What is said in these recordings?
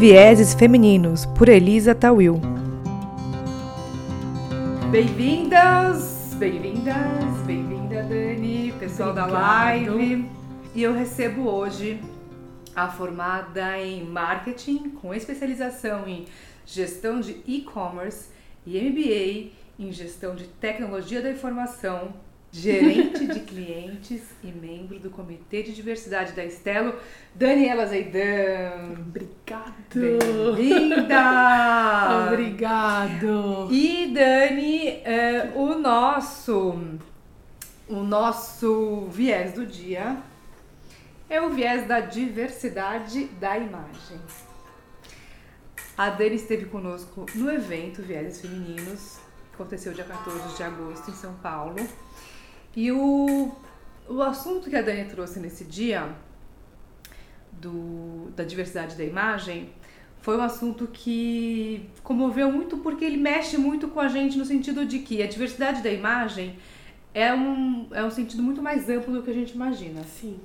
Vieses Femininos, por Elisa Tawil. Bem-vindas, bem-vindas, bem-vinda Dani, pessoal Obrigado. da live. E eu recebo hoje a formada em marketing com especialização em gestão de e-commerce e MBA em gestão de tecnologia da informação gerente de clientes e membro do Comitê de Diversidade da Estelo, Daniela Zeidan. Obrigado! Bem-vinda! Obrigado! E Dani, é, o nosso o nosso viés do dia é o viés da diversidade da imagem. A Dani esteve conosco no evento Viés Femininos, que aconteceu dia 14 de agosto em São Paulo. E o, o assunto que a Dani trouxe nesse dia, do, da diversidade da imagem, foi um assunto que comoveu muito porque ele mexe muito com a gente no sentido de que a diversidade da imagem é um, é um sentido muito mais amplo do que a gente imagina. Sim.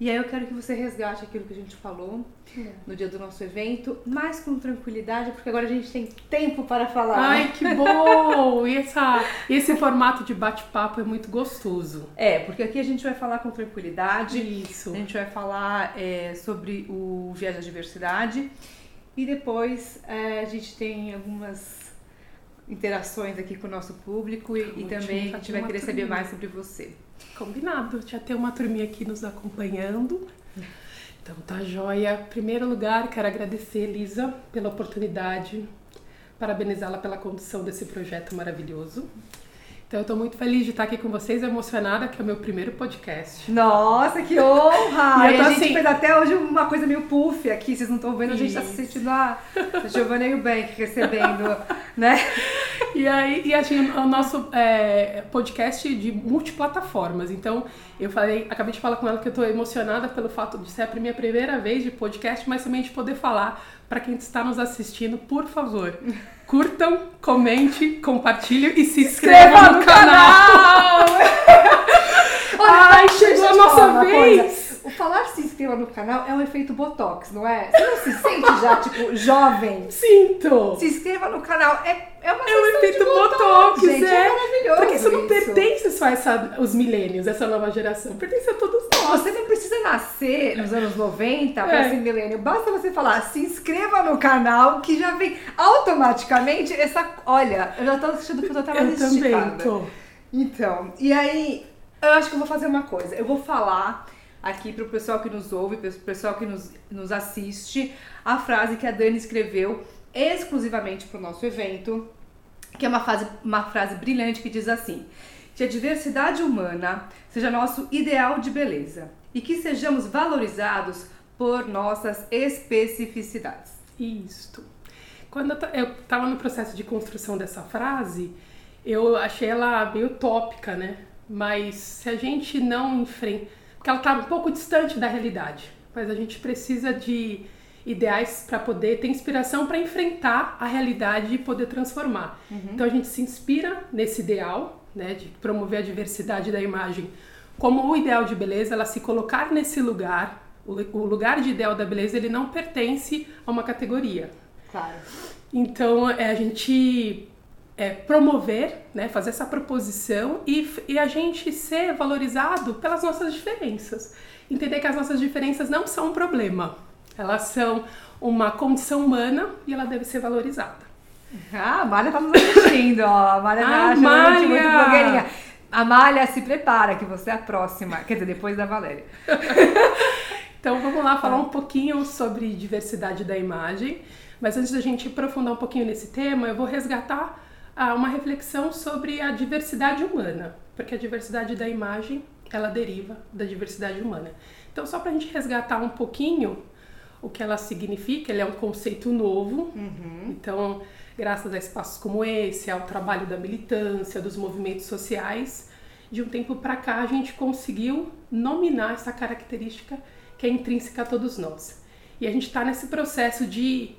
E aí eu quero que você resgate aquilo que a gente falou é. no dia do nosso evento, mas com tranquilidade, porque agora a gente tem tempo para falar. Ai, que bom! E essa, esse formato de bate-papo é muito gostoso. É, porque aqui a gente vai falar com tranquilidade. Isso. A gente vai falar é, sobre o Viagem da Diversidade. E depois é, a gente tem algumas interações aqui com o nosso público e, e também a gente vai querer saber mais sobre você. Combinado, já tem uma turminha aqui nos acompanhando. Então tá joia. Primeiro lugar, quero agradecer, Elisa, pela oportunidade, parabenizá-la pela condução desse projeto maravilhoso. Então eu tô muito feliz de estar aqui com vocês, emocionada, que é o meu primeiro podcast. Nossa, que honra! e, a gente assim... fez até hoje uma coisa meio puff aqui, vocês não estão vendo, a gente tá se sentindo a, a Giovanna e o Bank recebendo, né? E aí, e assim, o nosso é, podcast de multiplataformas. Então, eu falei, acabei de falar com ela que eu tô emocionada pelo fato de ser a minha primeira vez de podcast, mas também de poder falar para quem está nos assistindo, por favor, curtam, comente, compartilhem e se inscrevam no, no, canal! canal. Ai, chegou a nossa vez! Coisa. O falar se inscreva no canal é um efeito botox, não é? Você não se sente já, tipo, jovem? Sinto! Se inscreva no canal. É, é uma É um efeito botox, botox gente, é. é maravilhoso. Porque isso não pertence só a essa, os milênios, essa nova geração. Pertence a todos nós. Você não precisa nascer nos anos 90 para é. ser milênio. Basta você falar, se inscreva no canal, que já vem automaticamente essa. Olha, eu já tô achando que eu tô até mais Eu também tô. Então, e aí, eu acho que eu vou fazer uma coisa. Eu vou falar aqui para o pessoal que nos ouve, para o pessoal que nos, nos assiste, a frase que a Dani escreveu exclusivamente para o nosso evento, que é uma, frase, uma frase brilhante que diz assim: que a diversidade humana seja nosso ideal de beleza e que sejamos valorizados por nossas especificidades. Isto. Quando eu estava no processo de construção dessa frase, eu achei ela meio tópica, né? Mas se a gente não enfrenta. Porque ela está um pouco distante da realidade, mas a gente precisa de ideais para poder ter inspiração para enfrentar a realidade e poder transformar. Uhum. Então a gente se inspira nesse ideal, né, de promover a diversidade da imagem como o ideal de beleza, ela se colocar nesse lugar, o, lugar de ideal da beleza, ele não pertence a uma categoria. Claro. Então é a gente é, promover, né, fazer essa proposição e, e a gente ser valorizado pelas nossas diferenças. Entender que as nossas diferenças não são um problema, elas são uma condição humana e ela deve ser valorizada. Ah, a Malha tá nos assistindo, ó. A Malha tá achando muito blogueirinha. Amália, se prepara que você é a próxima. Quer dizer, depois da Valéria. então vamos lá falar um pouquinho sobre diversidade da imagem. Mas antes da gente aprofundar um pouquinho nesse tema, eu vou resgatar ah, uma reflexão sobre a diversidade humana. Porque a diversidade da imagem, ela deriva da diversidade humana. Então, só para a gente resgatar um pouquinho o que ela significa, ele é um conceito novo. Uhum. Então, graças a espaços como esse, ao trabalho da militância, dos movimentos sociais, de um tempo para cá a gente conseguiu nominar essa característica que é intrínseca a todos nós. E a gente está nesse processo de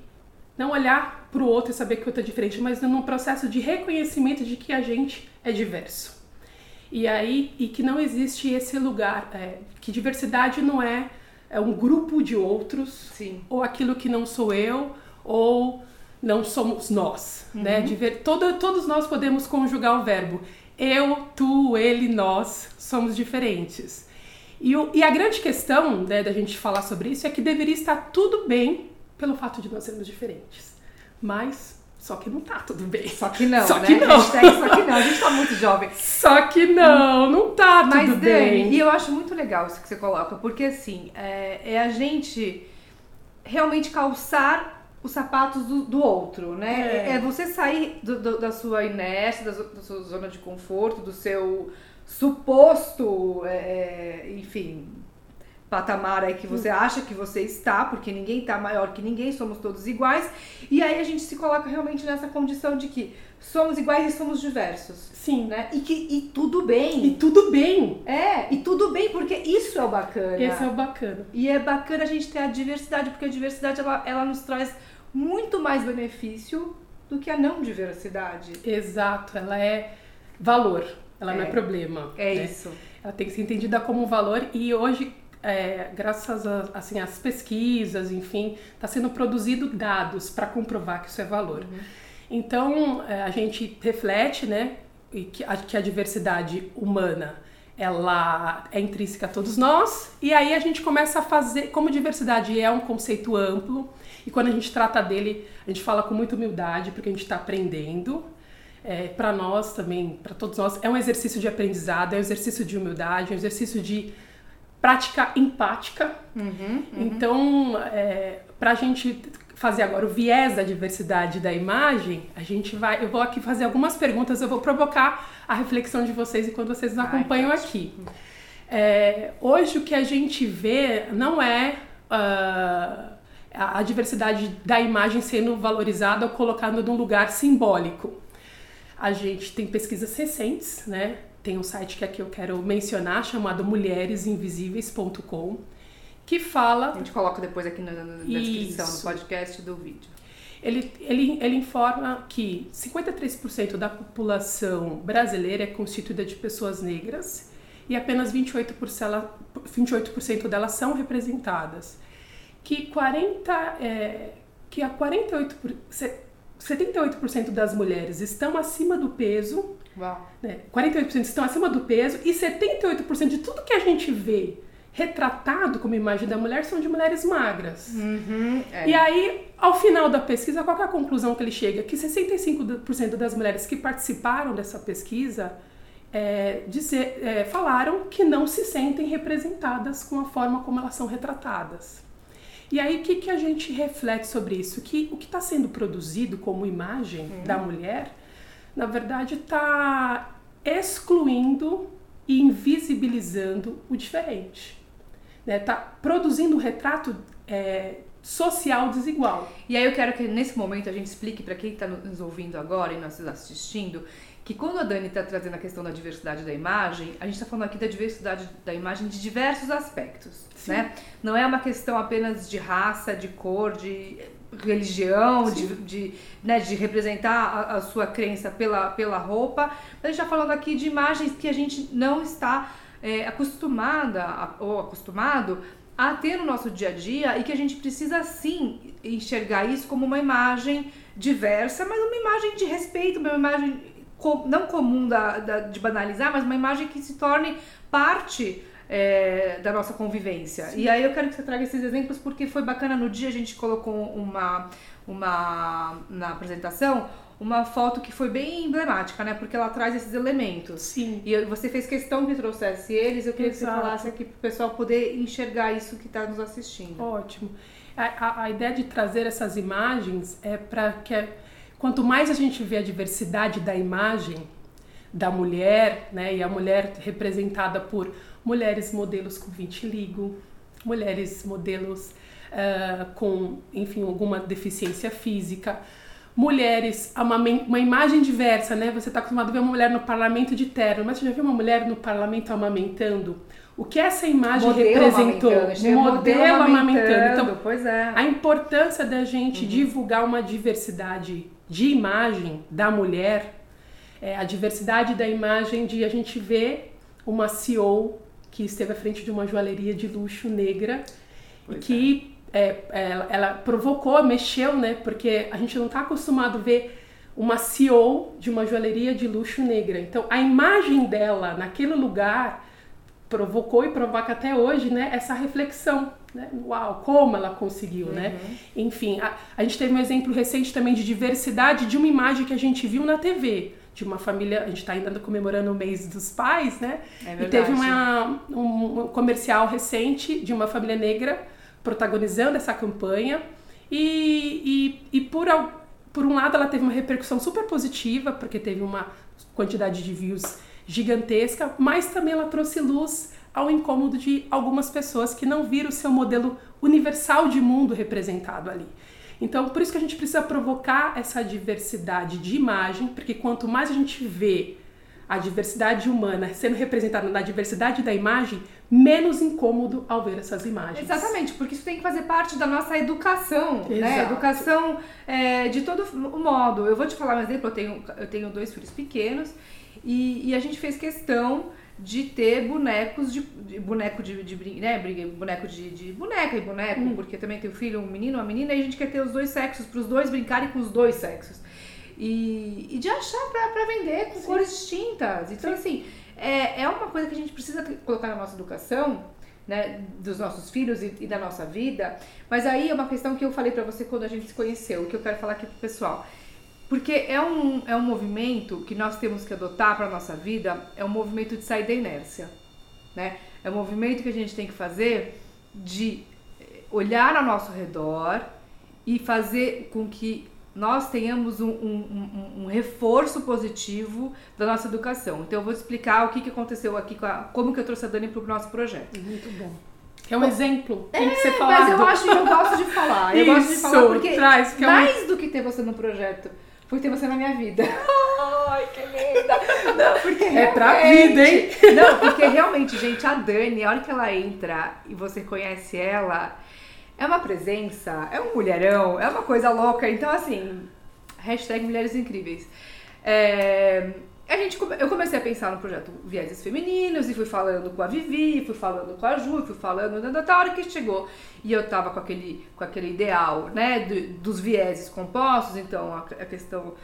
não olhar para o outro e saber que o outro é diferente, mas num processo de reconhecimento de que a gente é diverso. E aí, e que não existe esse lugar, é, que diversidade não é é um grupo de outros, Sim. ou aquilo que não sou eu, ou não somos nós, né? De ver, todo, todos nós podemos conjugar o verbo eu, tu, ele, nós somos diferentes. E, o, e a grande questão né, da gente falar sobre isso é que deveria estar tudo bem pelo fato de nós sermos diferentes. Mas só que não tá tudo bem. Só que não, Só né? que não. Hashtag só que não. A gente tá muito jovem. Só que não, não tá tudo Mas, Dani, bem. e eu acho muito legal isso que você coloca, porque assim, é, é a gente realmente calçar os sapatos do, do outro, né? É. É, você sair do- do- da sua inércia, da, da sua zona de conforto, do seu suposto, é, é, enfim, patamar aí que você acha que você está, porque ninguém está maior que ninguém, somos todos iguais. E aí a gente se coloca realmente nessa condição de que somos iguais e somos diversos, Sim, né? E que e tudo bem. E tudo bem. É, e tudo bem, porque isso é o bacana. Esse é o bacana. E é bacana a gente ter a diversidade, porque a diversidade ela, ela nos traz muito mais benefício do que a não diversidade. Exato, ela é valor, ela não é É. problema. É né? isso. Ela tem que ser entendida como um valor e hoje, é, graças a, assim, às pesquisas, enfim, está sendo produzido dados para comprovar que isso é valor. Então, é, a gente reflete, né, que a, que a diversidade humana ela é intrínseca a todos nós, e aí a gente começa a fazer, como diversidade é um conceito amplo, e quando a gente trata dele, a gente fala com muita humildade, porque a gente está aprendendo, é, para nós também, para todos nós, é um exercício de aprendizado, é um exercício de humildade, é um exercício de prática empática. Então, é, para a gente fazer agora o viés da diversidade da imagem, a gente vai, eu vou aqui fazer algumas perguntas, eu vou provocar a reflexão de vocês enquanto vocês nos Ai, acompanham ótimo. aqui. É, hoje o que a gente vê não é a a diversidade da imagem sendo valorizada ou colocada num lugar simbólico. A gente tem pesquisas recentes, né? Tem um site que aqui eu quero mencionar chamado mulheresinvisíveis.com que fala A gente coloca depois aqui na, na- descrição do podcast do vídeo. Ele, ele, ele informa que 53% da população brasileira é constituída de pessoas negras e apenas 28%, ela- 28% delas são representadas. Que, 40, é, que a 48%, por- se- 78% das mulheres estão acima do peso, Uau. né? 48% estão acima do peso e 78% de tudo que a gente vê retratado como imagem da mulher são de mulheres magras. Uhum, é. E aí, ao final da pesquisa, qual que é a conclusão que ele chega? Que 65% das mulheres que participaram dessa pesquisa é, dizer, é, falaram que não se sentem representadas com a forma como elas são retratadas. E aí, o que, que a gente reflete sobre isso? Que o que está sendo produzido como imagem da mulher, na verdade, está excluindo e invisibilizando o diferente. Está produzindo um retrato é, social desigual. E aí eu quero que nesse momento a gente explique para quem está nos ouvindo agora e nos assistindo que quando a Dani está trazendo a questão da diversidade da imagem, a gente está falando aqui da diversidade da imagem de diversos aspectos, Sim. né? Não é uma questão apenas de raça, de cor, de religião, de, de, né, de representar a, a sua crença pela, pela roupa, mas a gente está falando aqui de imagens que a gente não está é, acostumada a- ou acostumado a ter no nosso dia a dia e que a gente precisa sim enxergar isso como uma imagem diversa, mas uma imagem de respeito, uma imagem co- não comum da, da- de banalizar, mas uma imagem que se torne parte é, da nossa convivência. E aí eu quero que você traga esses exemplos porque foi bacana no dia a gente colocou uma, uma na apresentação uma foto que foi bem emblemática, né? Porque ela traz esses elementos. Sim. E você fez questão que trouxesse eles, eu queria que Exato. você falasse aqui pro pessoal poder enxergar isso que está nos assistindo. Ótimo. A, a- a ideia de trazer essas imagens é para que quanto mais a gente vê a diversidade da imagem da mulher, né, e a mulher representada por mulheres modelos com vitiligo, mulheres modelos ah, com, enfim, alguma deficiência física, mulheres, amamen- uma imagem diversa, né? Você está acostumado a ver uma mulher no parlamento de terno, mas você já viu uma mulher no parlamento amamentando? O que essa imagem representou? amamentando, Um modelo amamentando. Então, pois é. a importância da gente divulgar uma diversidade de imagem da mulher, é, a diversidade da imagem de a gente ver uma CEO que esteve à frente de uma joalheria de luxo negra Pois que é. É, ela provocou, mexeu, né? Porque a gente não está acostumado a ver uma CEO de uma joalheria de luxo negra. Então, a imagem dela naquele lugar provocou e provoca até hoje, né, essa reflexão, né? Uau, como ela conseguiu, né? uhum. né? Enfim, a, a, gente teve um exemplo recente também de diversidade de uma imagem que a gente viu na TV, de uma família, a gente está ainda comemorando o mês dos pais, né? É e teve uma, um, um comercial recente de uma família negra protagonizando essa campanha e, e, e por, por um lado ela teve uma repercussão super positiva, porque teve uma quantidade de views gigantesca, mas também ela trouxe luz ao incômodo de algumas pessoas que não viram o seu modelo universal de mundo representado ali. Então, por isso que a gente precisa provocar essa diversidade de imagem, porque quanto mais a gente vê a diversidade humana sendo representada na diversidade da imagem, menos incômodo ao ver essas imagens. Exatamente, porque isso tem que fazer parte da nossa educação, né? Exato. né? Educação é, de todo modo. Eu vou te falar um exemplo, eu tenho, eu tenho dois filhos pequenos e, e a gente fez questão de ter bonecos de, de boneco de, de, né, boneco de, de boneca e boneco, hum. porque também tem o filho, um menino, uma menina, e a gente quer ter os dois sexos para os dois brincarem com os dois sexos. E, e de achar para vender com Sim. cores distintas. Então, Sim. assim, é, é uma coisa que a gente precisa colocar na nossa educação, né, dos nossos filhos e, e da nossa vida. Mas aí é uma questão que eu falei para você quando a gente se conheceu, que eu quero falar aqui pro pessoal. Porque é um, é um movimento que nós temos que adotar para nossa vida, é um movimento de sair da inércia, né? É um movimento que a gente tem que fazer de olhar ao nosso redor e fazer com que nós tenhamos um, um, um, um, reforço positivo da nossa educação. Então eu vou explicar o que, que aconteceu aqui, a, como que eu trouxe a Dani para o nosso projeto. Muito bom. É um exemplo, tem é, que ser falado. Mas eu acho que eu gosto de falar. Eu Isso, gosto de falar porque traz, que mais é um... do que ter você no projeto, por ter você na minha vida. Ai, que linda! Não, porque é pra vida, hein? Não, porque realmente, gente, a Dani, a hora que ela entra e você conhece ela, é uma presença, é um mulherão, é uma coisa louca. Então, assim, hashtag Mulheres Incríveis. É, a gente, eu comecei a pensar no projeto Vieses Femininos e fui falando com a Vivi, fui falando com a Ju, fui falando da hora que chegou. E eu tava com aquele, com aquele ideal, né, do, dos vieses compostos, então a, a questão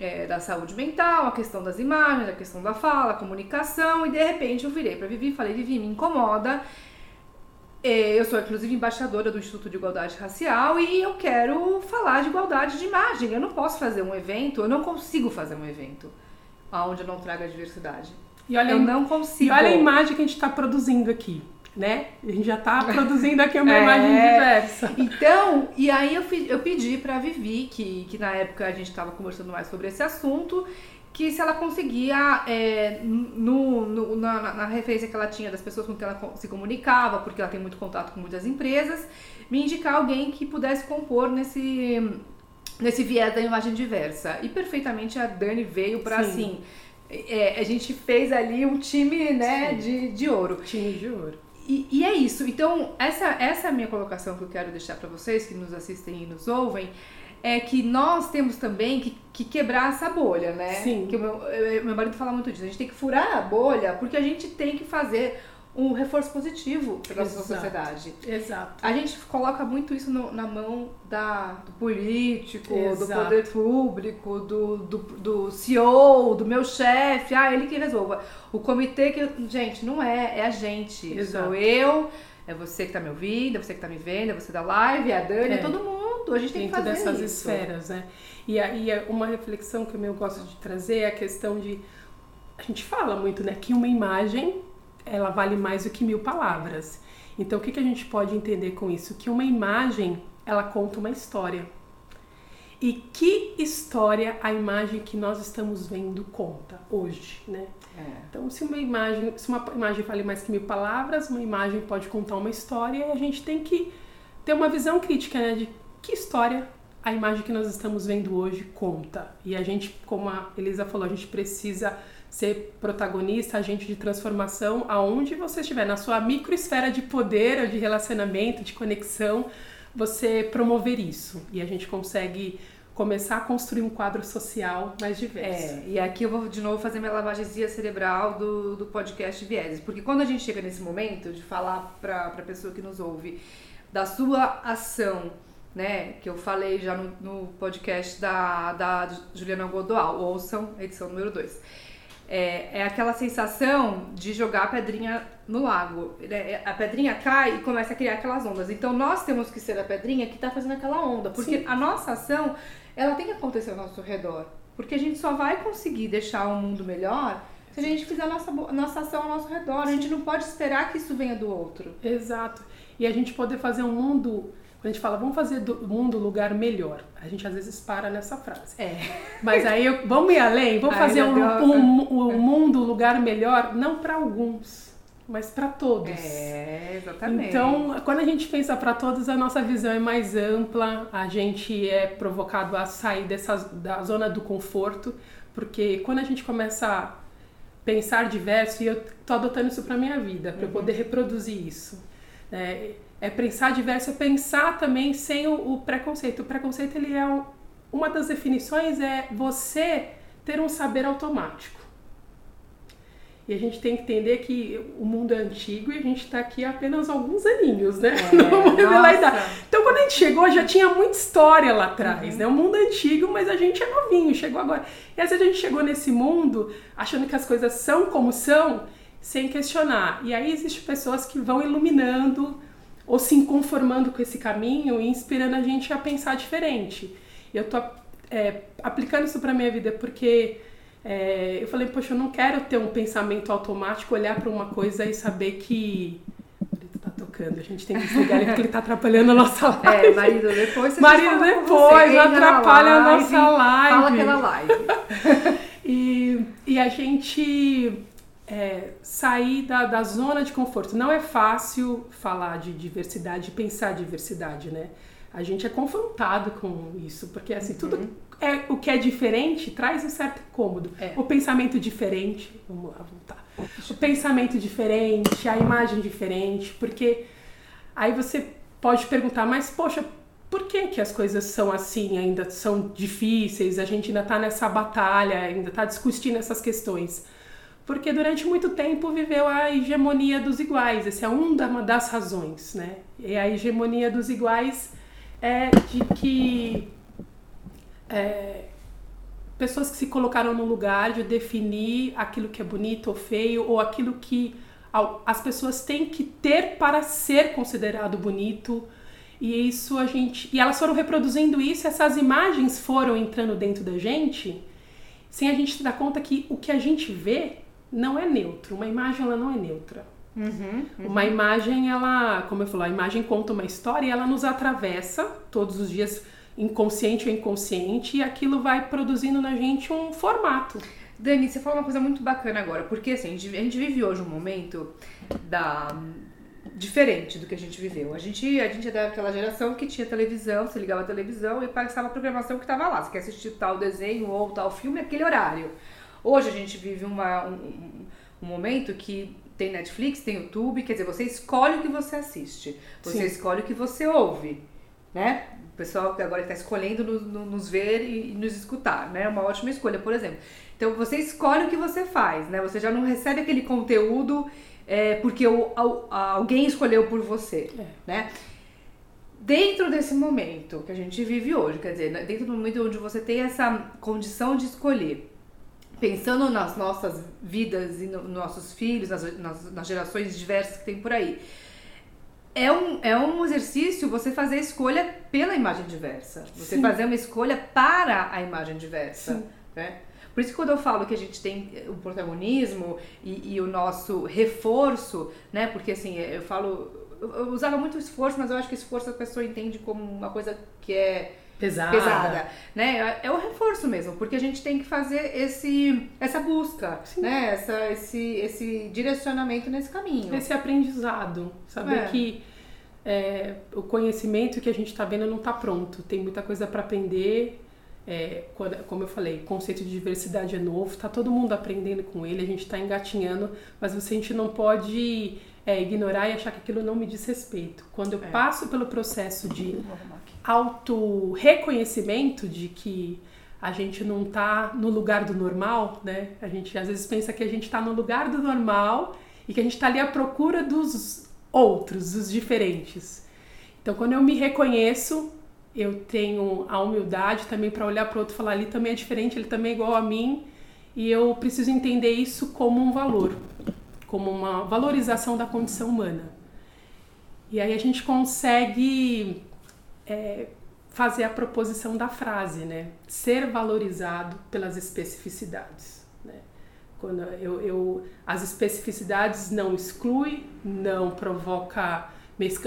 é, da saúde mental, a questão das imagens, a questão da fala, a comunicação e de repente eu virei pra Vivi e falei, Vivi, me incomoda. É, eu sou, inclusive, embaixadora do Instituto de Igualdade Racial e eu quero falar de igualdade de imagem. Eu não posso fazer um evento, eu não consigo fazer um evento onde eu não traga diversidade. E olha, eu não consigo. E olha a imagem que a gente está produzindo aqui, né? A gente já está produzindo aqui uma é, imagem diversa. Então, e aí eu, eu pedi para a Vivi, que, que na época a gente estava conversando mais sobre esse assunto, que se ela conseguia, é, no, no na, na, referência que ela tinha das pessoas com quem ela se comunicava, porque ela tem muito contato com muitas empresas, me indicar alguém que pudesse compor nesse nesse viés da imagem diversa. E perfeitamente a Dani veio para assim. É, a gente fez ali um time né, de, de ouro. Time de ouro. E, e, é isso. Então, essa, essa é a minha colocação que eu quero deixar para vocês que nos assistem e nos ouvem. É que nós temos também que, que quebrar essa bolha, né? Sim. Que o meu, meu marido fala muito disso. A gente tem que furar a bolha porque a gente tem que fazer um reforço positivo para nossa sociedade. Exato. A gente coloca muito isso no, na mão da, do político, Exato. do poder público, do, do, do CEO, do meu chefe, ah, ele que resolva. O comitê que. Gente, não é, é a gente. Exato. Sou eu, é você que está me ouvindo, é você que está me vendo, é você da live, é a Dani, é, é todo mundo. A gente tem Dentro que fazer dessas isso. esferas, né? E aí, uma reflexão que eu gosto de trazer é a questão de. A gente fala muito, né? Que uma imagem ela vale mais do que mil palavras. Então, o que, que a gente pode entender com isso? Que uma imagem, ela conta uma história. E que história a imagem que nós estamos vendo conta hoje, né? É. Então, se uma imagem, se uma imagem vale mais que mil palavras, uma imagem pode contar uma história e a gente tem que ter uma visão crítica, né? De que história a imagem que nós estamos vendo hoje conta. E a gente, como a Elisa falou, a gente precisa ser protagonista, agente de transformação, aonde você estiver, na sua microesfera de poder, de relacionamento, de conexão, você promover isso. E a gente consegue começar a construir um quadro social mais diverso. É, e aqui eu vou de novo fazer minha lavagemzinha cerebral do, do podcast Vieses, porque quando a gente chega nesse momento de falar para a pessoa que nos ouve da sua ação, né? Que eu falei já no, no podcast da, da Juliana Godoal, ouçam edição número 2. É, é aquela sensação de jogar a pedrinha no lago. É, a pedrinha cai e começa a criar aquelas ondas. Então nós temos que ser a pedrinha que está fazendo aquela onda, porque Sim. a nossa ação ela tem que acontecer ao nosso redor. Porque a gente só vai conseguir deixar o mundo melhor se a gente fizer a nossa, nossa ação ao nosso redor. A gente não pode esperar que isso venha do outro. Exato. E a gente poder fazer um mundo. Quando a gente fala, vamos fazer do mundo lugar melhor, a gente às vezes para nessa frase. É. Mas aí vamos ir além, vamos fazer um, um, um mundo lugar melhor, não para alguns, mas para todos. É, exatamente. Então, quando a gente pensa para todos, a nossa visão é mais ampla, a gente é provocado a sair dessa, da zona do conforto, porque quando a gente começa a pensar diverso, e eu tô adotando isso para minha vida, para uhum. eu poder reproduzir isso. É, é, pensar diverso, é pensar também sem o, o preconceito. O preconceito, ele é um, uma das definições é você ter um saber automático. E a gente tem que entender que o mundo é antigo e a gente está aqui há apenas alguns aninhos, né? É, Não vou revelar a idade. Então, quando a gente chegou, já tinha muita história lá atrás, uhum. né? O mundo é antigo, mas a gente é novinho, chegou agora. E às vezes a gente chegou nesse mundo achando que as coisas são como são, sem questionar. E aí existem pessoas que vão iluminando ou se conformando com esse caminho e inspirando a gente a pensar diferente. Eu tô é, aplicando isso para minha vida porque é, eu falei, poxa, eu não quero ter um pensamento automático, olhar para uma coisa e saber que. Tá tocando, a gente tem que desligar ele porque ele tá atrapalhando a nossa é, live. É, marido, depois Marido, depois, não atrapalha a nossa live. Fala aquela live. e, e a gente é, sair da, da zona de conforto. Não é fácil falar de diversidade, pensar diversidade, né? A gente é confrontado com isso, porque assim, uhum. tudo é o que é diferente traz um certo incômodo. É. O pensamento diferente, vamos lá voltar. O pensamento diferente, a imagem diferente, porque aí você pode perguntar, mas poxa, por que, que as coisas são assim, ainda são difíceis, a gente ainda está nessa batalha, ainda está discutindo essas questões? Porque durante muito tempo viveu a hegemonia dos iguais, esse é uma das razões, né? E a hegemonia dos iguais é de que é, pessoas que se colocaram no lugar de definir aquilo que é bonito ou feio, ou aquilo que as pessoas têm que ter para ser considerado bonito. E isso a gente. E elas foram reproduzindo isso, essas imagens foram entrando dentro da gente, sem a gente se dar conta que o que a gente vê não é neutro. Uma imagem ela não é neutra. Uhum, uhum. Uma imagem, ela, como eu falei, a imagem conta uma história e ela nos atravessa todos os dias inconsciente ou inconsciente, e aquilo vai produzindo na gente um formato. Dani, você falou uma coisa muito bacana agora, porque assim, a gente, vive hoje um momento da diferente do que a gente viveu. A gente, a gente é daquela geração que tinha televisão, você ligava a televisão e passava a programação que estava lá. Você quer assistir tal desenho ou tal filme, aquele horário. Hoje a gente vive uma, um, um momento que tem Netflix, tem YouTube, quer dizer, você escolhe o que você assiste, você Sim. escolhe o que você ouve, né? O pessoal que agora está escolhendo nos, nos ver e, nos escutar, né? É uma ótima escolha, por exemplo. Então você escolhe o que você faz, né? Você já não recebe aquele conteúdo é, porque o, alguém escolheu por você, é. né? Dentro desse momento que a gente vive hoje, quer dizer, dentro do momento onde você tem essa condição de escolher, pensando nas nossas vidas e nos nossos filhos, nas, nas, nas gerações diversas que tem por aí, é um, é um exercício você fazer escolha pela imagem diversa. Você Sim. fazer uma escolha para a imagem diversa. Né? Por isso que quando eu falo que a gente tem o protagonismo e, e, o nosso reforço, né? Porque assim, eu falo. Eu usava muito esforço, mas eu acho que esforço a pessoa entende como uma coisa que é pesada, pesada né? É o reforço mesmo, porque a gente tem que fazer esse essa busca, Sim. né? Essa, esse, esse direcionamento nesse caminho. Esse aprendizado, saber é. que é, o conhecimento que a gente está vendo não está pronto, tem muita coisa para aprender. É, como eu falei, o conceito de diversidade é novo, está todo mundo aprendendo com ele, a gente está engatinhando, mas a gente não pode é, ignorar e achar que aquilo não me diz respeito. Quando eu é. passo pelo processo de auto-reconhecimento de que a gente não está no lugar do normal, né? A gente às vezes pensa que a gente está no lugar do normal e que a gente está ali à procura dos outros, dos diferentes. Então, quando eu me reconheço, eu tenho a humildade também para olhar para o outro e falar: ali também é diferente, ele também é igual a mim, e eu preciso entender isso como um valor, como uma valorização da condição humana. E aí a gente consegue é, fazer a proposição da frase, né? Ser valorizado pelas especificidades. Né? Quando eu, eu, as especificidades não exclui, não provoca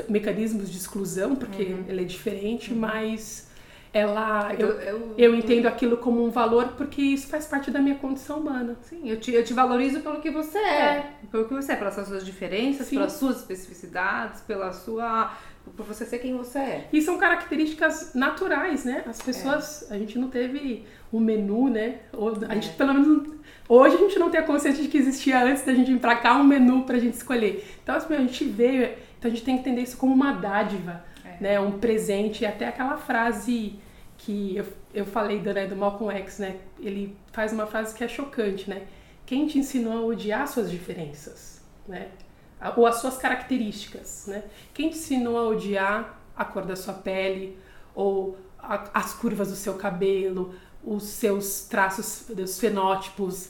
mecanismos de exclusão, porque uhum. ela é diferente, uhum. mas ela eu, eu, eu, entendo aquilo como um valor porque isso faz parte da minha condição humana. Sim, eu te, eu te valorizo pelo que você é, é. pelo que você é, pelas suas diferenças, Sim. pelas suas especificidades, pela sua por você ser quem você é. E são características naturais, né? As pessoas, é. a gente não teve um menu, né? Ou, a gente é. pelo menos hoje a gente não tem a consciência de que existia antes da gente vir pra cá um menu pra gente escolher. Então assim, a gente veio, então a gente tem que entender isso como uma dádiva né, um presente, e até aquela frase que eu, eu falei do, né, do Malcolm X, né, ele faz uma frase que é chocante, né, quem te ensinou a odiar suas diferenças, né, ou as suas características, né, quem te ensinou a odiar a cor da sua pele, ou a, as curvas do seu cabelo, os seus traços, os fenótipos,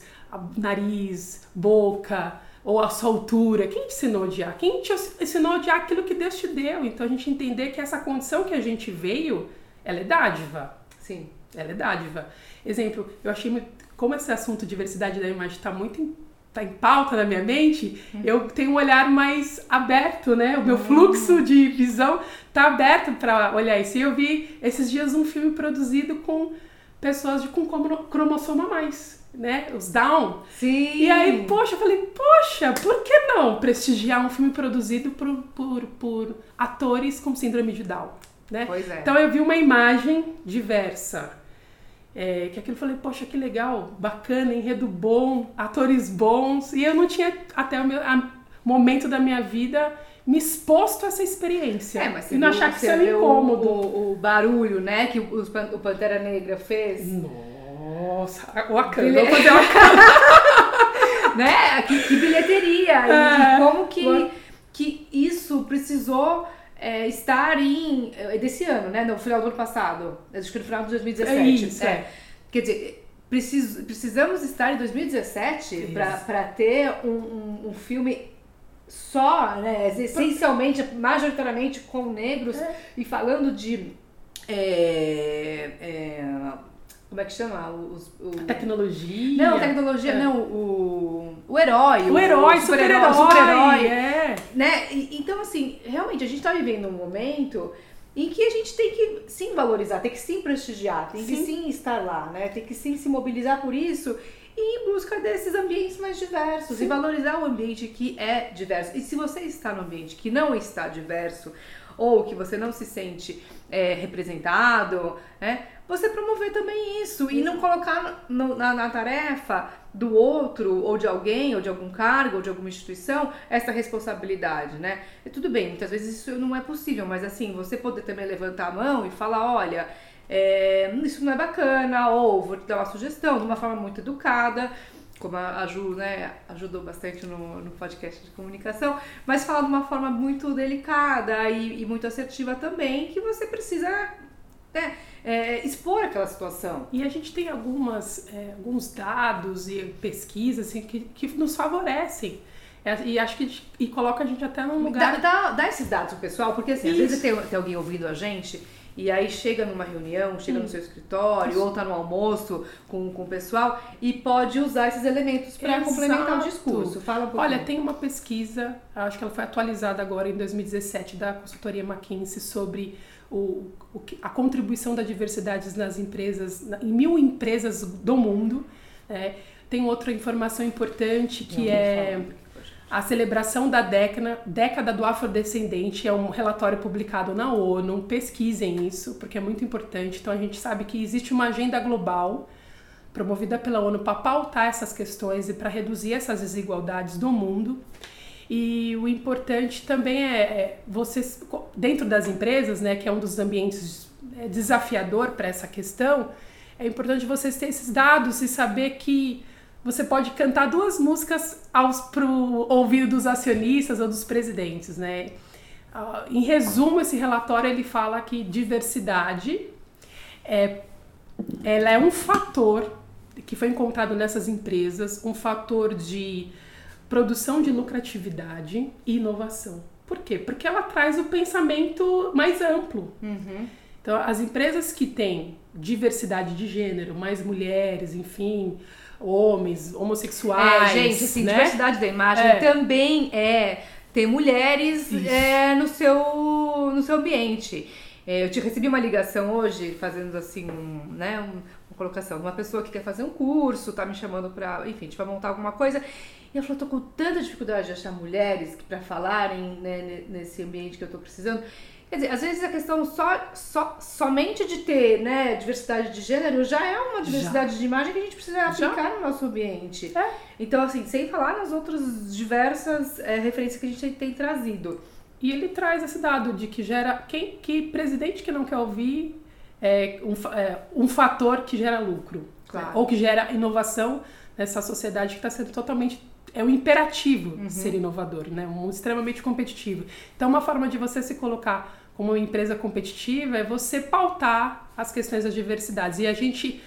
nariz, boca, ou a sua altura. Quem te ensinou a odiar? Quem te ensinou a odiar aquilo que Deus te deu? Então a gente entender que essa condição que a gente veio, ela é dádiva. Sim. Ela é dádiva. Exemplo, eu achei muito, como esse assunto diversidade da imagem está muito em, tá em pauta na minha mente, uhum. eu tenho um olhar mais aberto, né? O meu uhum. fluxo de visão tá aberto para olhar isso. E eu vi esses dias um filme produzido com pessoas de, com cromossomo a mais né? Os Down. Sim. E aí, poxa, eu falei, poxa, por que não prestigiar um filme produzido por, por, por atores com síndrome de Down? Né? Pois é. Então eu vi uma imagem diversa. É, que aquilo eu falei, poxa, que legal, bacana, enredo bom, atores bons. E eu não tinha, até o meu, a, momento da minha vida, me exposto a essa experiência. É, mas e não achar que isso é incômodo. O, o, barulho, né, que o, o Pantera Negra fez. Nossa. Nossa, Wakanda, Bilhe... vou fazer Wakanda. né? Que, que bilheteria. É. E, como que, que isso precisou é, estar em. É, desse ano, né? No final do ano passado. Acho que no final de 2017. É isso, é. Quer dizer, precis, precisamos estar em 2017 para ter um, um, um filme só, né, essencialmente, majoritariamente com negros é. e falando de é, é, como é que chama? Os, o... Tecnologia. Não, tecnologia, é. não. O, o herói. O, o herói, super-herói. Super-herói, é. Né? Então, assim, realmente, a gente tá vivendo um momento em que a gente tem que sim valorizar, tem que sim prestigiar, tem sim. que sim estar lá, né? Tem que sim se mobilizar por isso e em busca desses ambientes mais diversos sim. e valorizar o ambiente que é diverso. E se você está no ambiente que não está diverso ou que você não se sente é, representado, né? Você promover também isso e não colocar no, na, na, tarefa do outro, ou de alguém, ou de algum cargo, ou de alguma instituição, essa responsabilidade, né? E tudo bem, muitas vezes isso não é possível, mas assim, você poder também levantar a mão e falar, olha, é, isso não é bacana, ou vou te dar uma sugestão de uma forma muito educada, como a Ju né, ajudou bastante no, no podcast de comunicação, mas falar de uma forma muito delicada e, e muito assertiva também, que você precisa né, é, expor aquela situação. E a gente tem algumas, é, alguns dados e pesquisas assim, que, que nos favorecem. É, e acho que e coloca a gente até num lugar. Dá, dá, dá esses dados pro pessoal, porque assim, Isso. às vezes tem, tem alguém ouvindo a gente e aí chega numa reunião, chega hum. no seu escritório, Isso. ou tá no almoço com, com o pessoal e pode usar esses elementos para complementar o discurso. Fala um Olha, tem uma pesquisa, acho que ela foi atualizada agora em 2017 da consultoria McKinsey sobre o, o, a contribuição da diversidade nas empresas, em mil empresas do mundo. É, tem outra informação importante que Não, é a celebração da década, década do afrodescendente. É um relatório publicado na ONU. Pesquisem isso, porque é muito importante. Então a gente sabe que existe uma agenda global promovida pela ONU para pautar essas questões e para reduzir essas desigualdades do mundo. E o importante também é, é vocês, dentro das empresas, né, que é um dos ambientes é, desafiador para essa questão, é importante vocês terem esses dados e saber que você pode cantar duas músicas aos pro ouvido dos acionistas ou dos presidentes, né? Uh, em resumo, esse relatório ele fala que diversidade é, ela é um fator que foi encontrado nessas empresas, um fator de produção de lucratividade e inovação. Por quê? Porque ela traz o pensamento mais amplo. Uhum. Então, as empresas que têm diversidade de gênero, mais mulheres, enfim, homens, homossexuais. É, gente, assim, né? diversidade da imagem é. também é ter mulheres é, no, seu, no seu ambiente. É, eu te recebi uma ligação hoje, fazendo assim, um, né, colocação de uma pessoa que quer fazer um curso, tá me chamando pra, enfim, tipo, montar alguma coisa. E eu falei, tô com tanta dificuldade de achar mulheres para falarem né, nesse ambiente que eu tô precisando. Quer dizer, às vezes a questão só, só somente de ter né, diversidade de gênero já é uma diversidade já. de imagem que a gente precisa aplicar já. no nosso ambiente. É. Então, assim, sem falar nas outras diversas é, referências que a gente tem trazido. E ele traz esse dado de que gera. Quem, que presidente que não quer ouvir é um, é, um fator que gera lucro. Claro. Ou que gera inovação nessa sociedade que está sendo totalmente é um imperativo uhum. ser inovador, né? Um mundo extremamente competitivo. Então, uma forma de você se colocar como uma empresa competitiva é você pautar as questões das diversidades. E a gente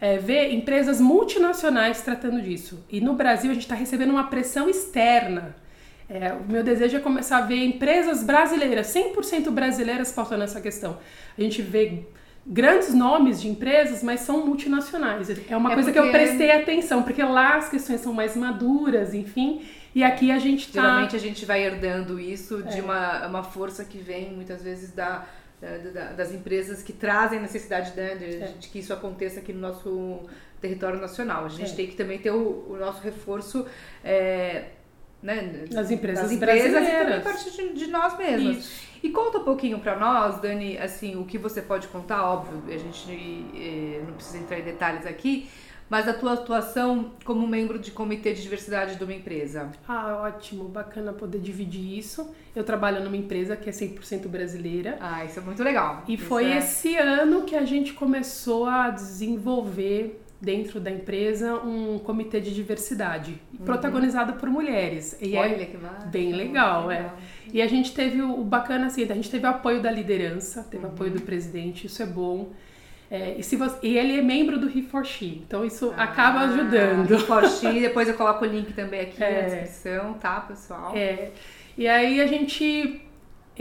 é, vê empresas multinacionais tratando disso. E no Brasil a gente está recebendo uma pressão externa. É, o meu desejo é começar a ver empresas brasileiras, 100% brasileiras, pautando essa questão. A gente vê grandes nomes de empresas, mas são multinacionais. É uma é coisa porque... que eu prestei atenção, porque lá as questões são mais maduras, enfim. E aqui a gente tá... Geralmente a gente vai herdando isso de é. uma, uma força que vem muitas vezes da, da das empresas que trazem necessidade né, de, é. de, que isso aconteça aqui no nosso território nacional. A gente é. tem que também ter o, o nosso reforço é, né, das empresas, das empresas e também parte de, de nós mesmos. Isso. E conta um pouquinho para nós, Dani, assim, o que você pode contar, óbvio, a gente eh, não precisa entrar em detalhes aqui, mas a tua atuação como membro de comitê de diversidade de uma empresa. Ah, ótimo, bacana poder dividir isso. Eu trabalho numa empresa que é 100% brasileira. Ah, isso é muito legal. E isso foi é... esse ano que a gente começou a desenvolver dentro da empresa um comitê de diversidade, uhum. protagonizado por mulheres. E é Olha é que massa. Bem legal, é. E a gente teve o, o, bacana assim, a gente teve o apoio da liderança, teve o apoio do presidente, isso é bom. É, e, se você, e ele é membro do He4She, então isso ah, acaba ajudando. He4She, depois eu coloco o link também aqui é, na descrição, tá, pessoal? É. E aí a gente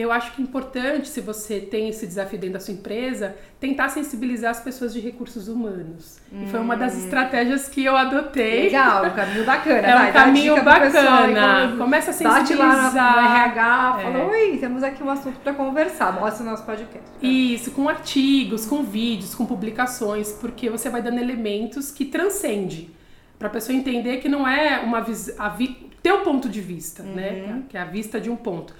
eu acho que é importante, se você tem esse desafio dentro da sua empresa, tentar sensibilizar as pessoas de recursos humanos. Hum. E foi uma das hum. estratégias que eu adotei. Legal, um caminho bacana. É um caminho bacana. Começa a sensibilizar. Bate lá no RH, é. fala, oi, temos aqui um assunto para conversar, mostra o nosso podcast. Isso, com artigos, com vídeos, com publicações, porque você vai dando elementos que transcende. Para a pessoa entender que não é uma a vi... teu ponto de vista, né? uhum. né? Que é a vista de um ponto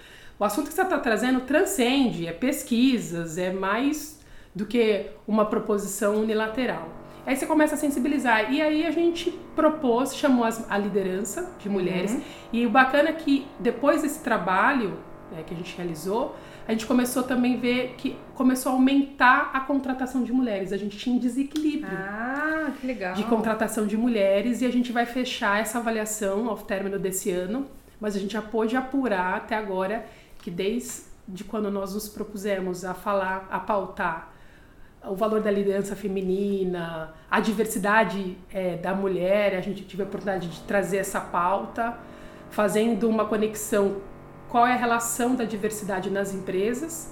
o assunto que você está trazendo transcende, é pesquisas, é mais do que uma proposição unilateral. Aí você começa a sensibilizar. E aí a gente propôs, chamou as, a liderança de mulheres. Uhum. E o bacana é que depois desse trabalho é, que a gente realizou, a gente começou também a ver que começou a aumentar a contratação de mulheres. A gente tinha um desequilíbrio ah, que legal. de contratação de mulheres e a gente vai fechar essa avaliação ao término desse ano. Mas a gente já pôde apurar até agora que desde quando nós nos propusemos a falar, a pautar o valor da liderança feminina, a diversidade é, da mulher, a gente tive a oportunidade de trazer essa pauta, fazendo uma conexão qual é a relação da diversidade nas empresas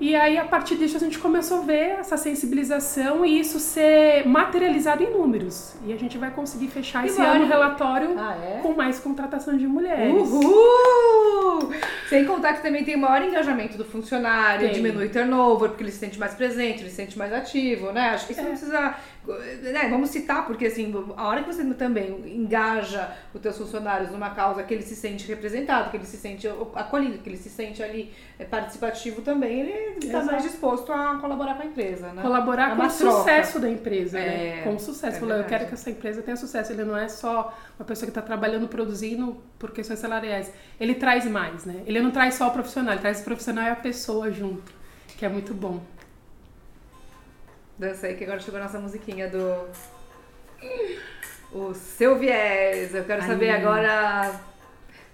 e aí, a partir disso, a gente começou a ver essa sensibilização e isso ser materializado em números. E a gente vai conseguir fechar esse ano o relatório ah, é? com mais contratação de mulheres. Uhul! Sem contar que também tem maior engajamento do funcionário, tem. diminui turnover, porque ele se sente mais presente, ele se sente mais ativo, né? Acho que isso é. não precisa né, vamos citar, porque assim, a hora que você também engaja os teus funcionários numa causa que ele se sente representado, que ele se sente acolhido, que ele se sente ali é, participativo também, ele está mais disposto a colaborar com a empresa, né? Colaborar é com o sucesso da empresa, né? é, né? Com o sucesso. É eu quero que essa empresa tenha sucesso. Ele não é só uma pessoa que está trabalhando, produzindo por questões salariais. Ele traz mais, né? Ele não traz só o profissional, ele traz o profissional e a pessoa junto, que é muito bom. Dancei que agora chegou a nossa musiquinha do. O seu viés. Eu quero saber agora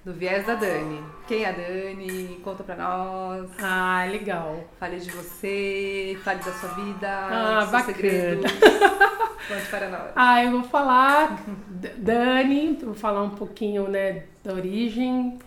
do viés da Dani. Quem é a Dani? Conta pra nós. Ah, legal. Fale de você, fale da sua vida, Ah, bacana. segredos. Conte para nós. Ah, eu vou falar, Dani, vou falar um pouquinho, né, da origem.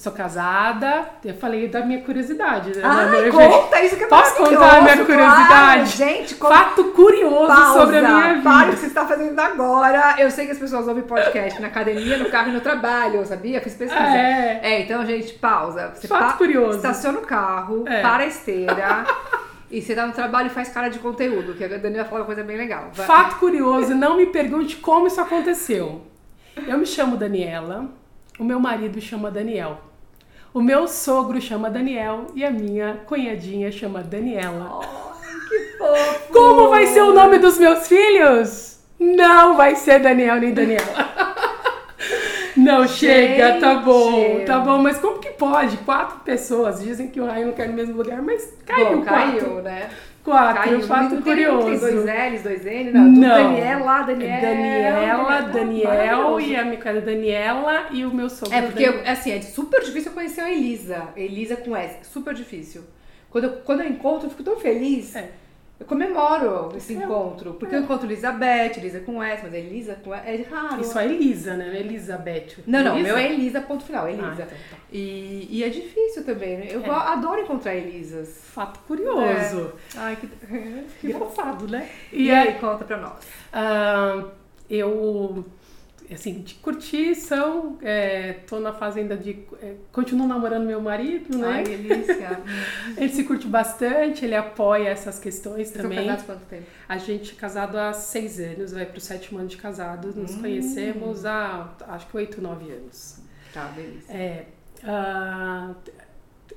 Eu sou casada, eu falei da minha curiosidade, né? minha- conta isso que é Posso contar a minha claro. curiosidade? Gente, conta. Fato curioso Pausa, sobre a minha vida. para o que você está fazendo agora. Eu sei que as pessoas ouvem podcast na academia, no carro e no trabalho, sabia? Fiz pesquisa. É. É, então, gente, pausa. Você Fato curioso. Estaciona o carro, É. para a esteira e você tá no trabalho e faz cara de conteúdo, que a Dani vai falar uma coisa bem legal. Vai. Fato curioso, não me pergunte como isso aconteceu. Eu me chamo Daniela, o meu marido chama Daniel. O meu sogro chama Daniel e a minha cunhadinha chama Daniela. Que fofo. Como vai ser o nome dos meus filhos? Não vai ser Daniel nem Daniela. Não, chega, tá bom, Gente. tá bom, mas como que pode? Quatro pessoas dizem que o raio não quer no mesmo lugar, mas caiu Bom, quatro. caiu, né? Quatro, Caiu. fato não curioso. Tem dois L's, dois N, não. Não. Daniela, Daniela. Daniela, Daniel e a cara Daniela e o meu sogro. É, porque, Daniel. assim, é super difícil eu conhecer a Elisa. Elisa com S. Super difícil. Quando eu, quando eu encontro, eu fico tão feliz. É. Eu comemoro esse É. encontro. Porque eu encontro Elizabeth, Elisa com S, mas Elisa com S é raro. Isso é Elisa, né? Elizabeth. Não, não, Elisa? meu é Elisa, ponto final, Ah, Elisa. então tá. e, e é difícil também. né? Eu É. adoro encontrar Elisas. Fato curioso. Ai, que, que Engraçado, né? E, E, aí, aí, conta pra nós. ah, eu, assim, de curtição, é, tô na fazenda de. É, continuo namorando meu marido, né? Ai, delícia. Ele se curte bastante, ele apoia essas questões Vocês também. casados quanto tempo? A gente é casado há seis anos, vai pro sétimo ano de casado. Nos Hum. conhecemos há acho que oito, nove anos. Tá, delícia. É, ah,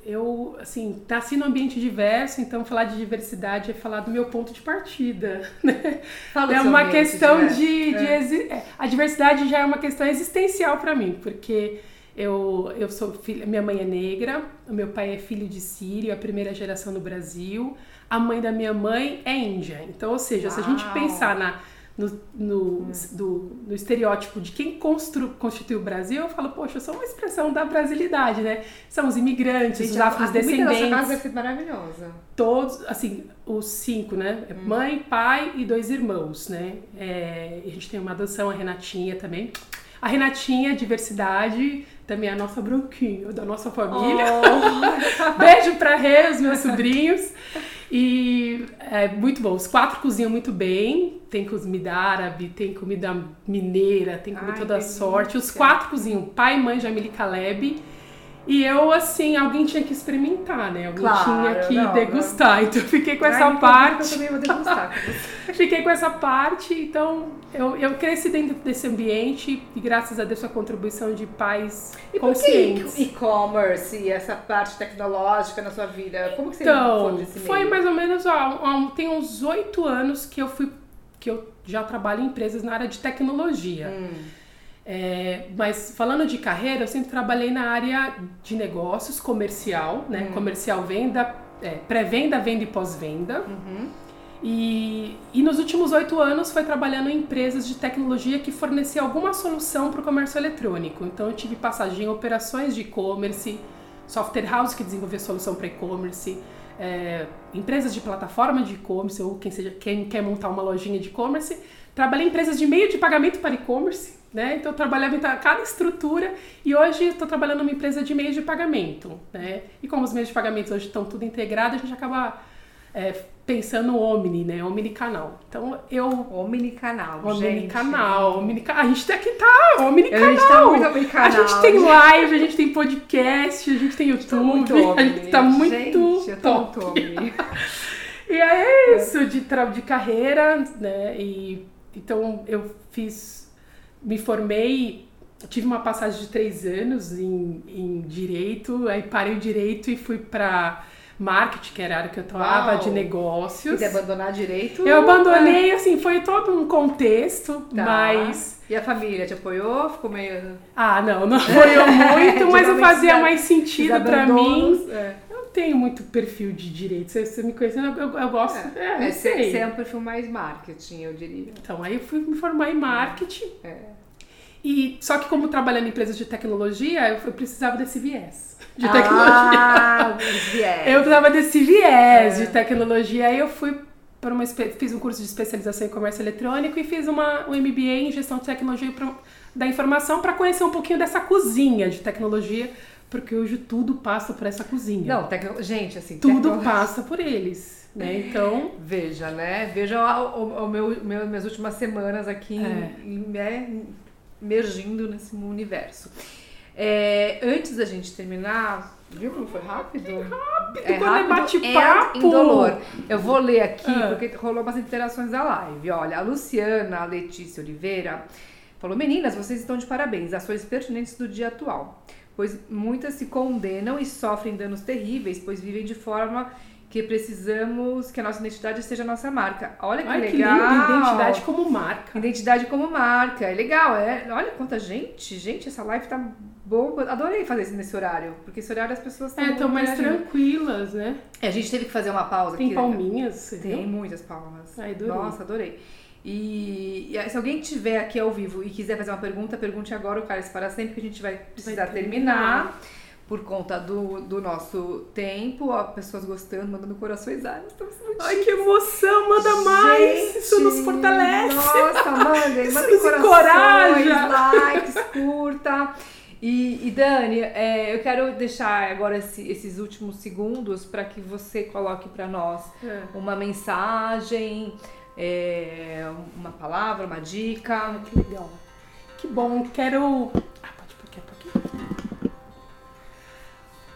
eu, assim, nasci num ambiente diverso, então falar de diversidade é falar do meu ponto de partida, né? Fala É uma questão diverso. de... de É. exi- é, A diversidade já é uma questão existencial para mim, porque eu, eu sou filha... Minha mãe é negra, o meu pai é filho de sírio, a primeira geração no Brasil. A mãe da minha mãe é índia. Então, ou seja, se a gente Uau. pensar na... No, no, do, no estereótipo de quem constru, constitui o Brasil, eu falo, poxa, eu sou uma expressão da brasilidade, né? São os imigrantes, Gente, os a- A casa afrodescendentes ser maravilhosa. todos, assim, os cinco, né? Mãe, pai e dois irmãos, né? É, a gente tem uma adoção, a Renatinha também. A Renatinha, diversidade, também é a nossa bronquinho da nossa família. Oh. Beijo pra Rê, os meus sobrinhos. E é muito bom. Os quatro cozinham muito bem. Tem comida árabe, tem comida mineira, tem comida Ai, toda sorte. Os quatro cozinham. Pai, mãe, Jamile e Caleb. E eu, assim, alguém tinha que experimentar, né? Alguém Claro, tinha que não, degustar. Então eu fiquei com essa Ai, me parte. Eu também vou degustar. Fiquei com essa parte, então eu, eu cresci dentro desse ambiente e graças a Deus sua contribuição de pais E conscientes. e-commerce e essa parte tecnológica na sua vida? Como que você foi Então, desse foi meio? mais ou menos, ó, há- tem uns oito anos que eu fui, que eu já trabalho em empresas na área de tecnologia. Hum. É, mas falando de carreira, eu sempre trabalhei na área de negócios, comercial, né? Hum. Comercial, venda, é, pré-venda, venda e pós-venda. Uhum. E, e nos últimos oito anos foi trabalhando em empresas de tecnologia que forneciam alguma solução para o comércio eletrônico. Então eu tive passagem em operações de e-commerce, software house que desenvolvia solução para e-commerce, é, empresas de plataforma de e-commerce ou quem, seja, quem quer montar uma lojinha de e-commerce. Trabalhei em empresas de meio de pagamento para e-commerce, né? Então eu trabalhava em cada estrutura e hoje estou trabalhando numa empresa de meio de pagamento, né? E como os meios de pagamento hoje estão tudo integrado, a gente acaba é, pensando omni, né? Omnicanal. Então eu Omnicanal, gente. Omnicanal, omnica... a gente aqui tá omnicanal. A gente tá muito omnicanal. A gente tem live, a gente tem podcast, a gente tem YouTube, Tá muito a gente tá omni. muito Gente, eu tô top. muito omni. E é isso de, tra... de carreira, né? E então eu fiz, me formei, tive uma passagem de três anos em, em direito, aí parei o direito e fui pra marketing, que era a área que eu atuava, Uau. de negócios. Quiser abandonar direito. Eu abandonei, assim, foi todo um contexto, Tá. mas. E a família te apoiou? Ficou meio. Ah, não, não apoiou muito, mas eu fazia mais sentido abandonos, mim. É. Eu tenho muito perfil de direito. Você, você me conhecendo, eu, eu, eu gosto. É, É, você sei. você é um perfil mais marketing, eu diria. Então, aí eu fui me formar em marketing. É. E só que como trabalhando em empresas de tecnologia, eu, eu precisava desse viés de tecnologia. Ah, viés. Eu precisava desse viés É. de tecnologia. Aí eu fui para uma fiz um curso de especialização em comércio eletrônico e fiz uma um MBA em gestão de tecnologia da informação para conhecer um pouquinho dessa cozinha de tecnologia, porque hoje tudo passa por essa cozinha. Não, tecno... gente, assim, tudo passa por eles, né? Então, Veja, né? Veja o, o- o meu, meu- minhas últimas semanas aqui É. né, emergindo nesse universo. É, antes da gente terminar, viu como foi rápido? Rápido, quando é bate-papo. and indolor. Eu vou ler aqui, Ah. porque rolou umas interações da live. Olha, a Luciana a Letícia Oliveira falou: Meninas, vocês estão de parabéns, ações pertinentes do dia atual. Pois muitas se condenam e sofrem danos terríveis, pois vivem de forma que precisamos que a nossa identidade seja a nossa marca. Olha que ai que legal! lindo, identidade como marca. Identidade como marca, é legal, é. Olha quanta gente, gente, essa live tá boa. Adorei fazer isso nesse horário, porque esse horário as pessoas estão É, estão mais tranquilas, né? É, A gente teve que fazer uma pausa Tem aqui. palminhas, você Tem viu? muitas palmas. Ai, adorei. Nossa, adorei. E, e se alguém tiver aqui ao vivo e quiser fazer uma pergunta, pergunte agora o Carlos para sempre, que a gente vai precisar Vai terminar. terminar. Por conta do, do nosso tempo, ó, pessoas gostando, mandando corações. Ai, estamos Ai, que emoção, manda mais! Isso nos Gente, fortalece! Nossa, mandem, mandem corações, encoraja. likes, curta. E, e Dani, é, eu quero deixar agora esse- esses últimos segundos para que você coloque para nós É. uma mensagem, é, uma palavra, uma dica. Que legal. Que bom, quero. Ah, pode pôr quieto aqui.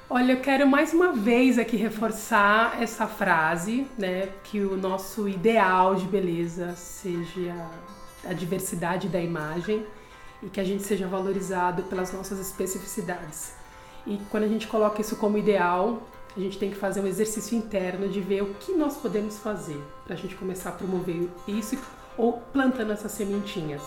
Olha, eu quero mais uma vez aqui reforçar essa frase, né? Que o nosso ideal de beleza seja a diversidade da imagem e que a gente seja valorizado pelas nossas especificidades. E quando a gente coloca isso como ideal, a gente tem que fazer um exercício interno de ver o que nós podemos fazer para a gente começar a promover isso ou plantando essas sementinhas.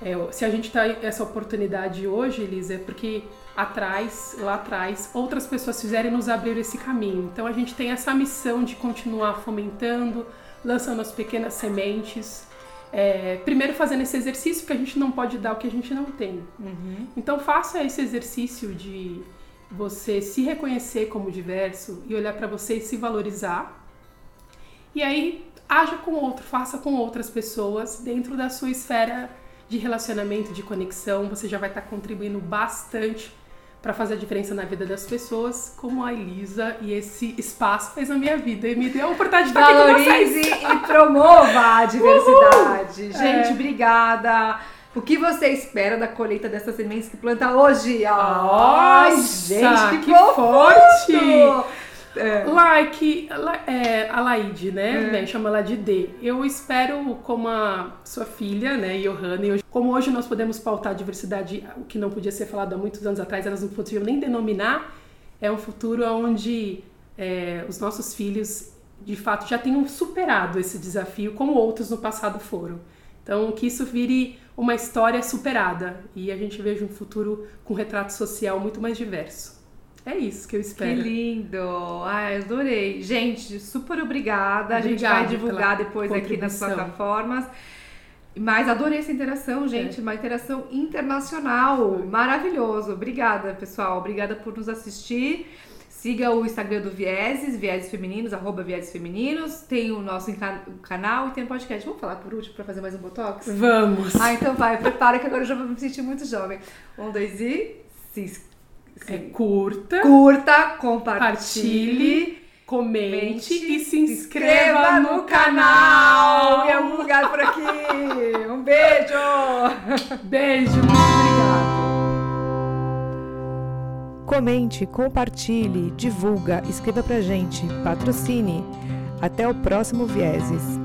É, se a gente tá essa oportunidade hoje, Elisa, é porque atrás, lá atrás, outras pessoas fizeram nos abriram esse caminho. Então a gente tem essa missão de continuar fomentando, lançando as pequenas sementes. É, primeiro fazendo esse exercício, porque a gente não pode dar o que a gente não tem. Então faça esse exercício de você se reconhecer como diverso e olhar para você e se valorizar. E aí haja com outro, faça com outras pessoas dentro da sua esfera de relacionamento, de conexão. Você já vai estar contribuindo bastante para fazer a diferença na vida das pessoas, como a Elisa e esse espaço fez na minha vida e me deu a oportunidade de estar aqui com vocês. Valorize e promova a diversidade. Gente, É. obrigada. O que você espera da colheita dessas sementes que planta hoje? Nossa, Ai, gente, que, que forte! É. Like, é, a Laide, né? É. né, Chama ela de D. Eu espero, como a sua filha, né, Johanna, e hoje- como hoje nós podemos pautar a diversidade, o que não podia ser falado há muitos anos atrás, elas não podiam nem denominar, é um futuro onde é, os nossos filhos, de fato, já tenham superado esse desafio, como outros no passado foram. Então, que isso vire uma história superada e a gente veja um futuro com retrato social muito mais diverso. É isso que eu Que espero. lindo! Ai, adorei. Gente, super obrigada. a gente Obrigada vai divulgar depois aqui nas plataformas. Mas adorei essa interação, gente. Uma interação internacional. Maravilhoso. Obrigada, pessoal. Obrigada por nos assistir. Siga o Instagram do Vieses, Vieses Femininos, arroba Vieses Femininos. Tem o nosso canal e tem o podcast. Vamos falar por último pra fazer mais um Botox? Vamos! Ah, então vai. Prepara que agora eu já vou me sentir muito jovem. Um, dois e... Se, se É curta, curta, compartilhe, comente e se inscreva no canal. Em algum lugar por aqui. Um beijo! Beijo, muito obrigada. Comente, compartilhe, divulga, escreva pra gente, patrocine. Até o próximo Vieses.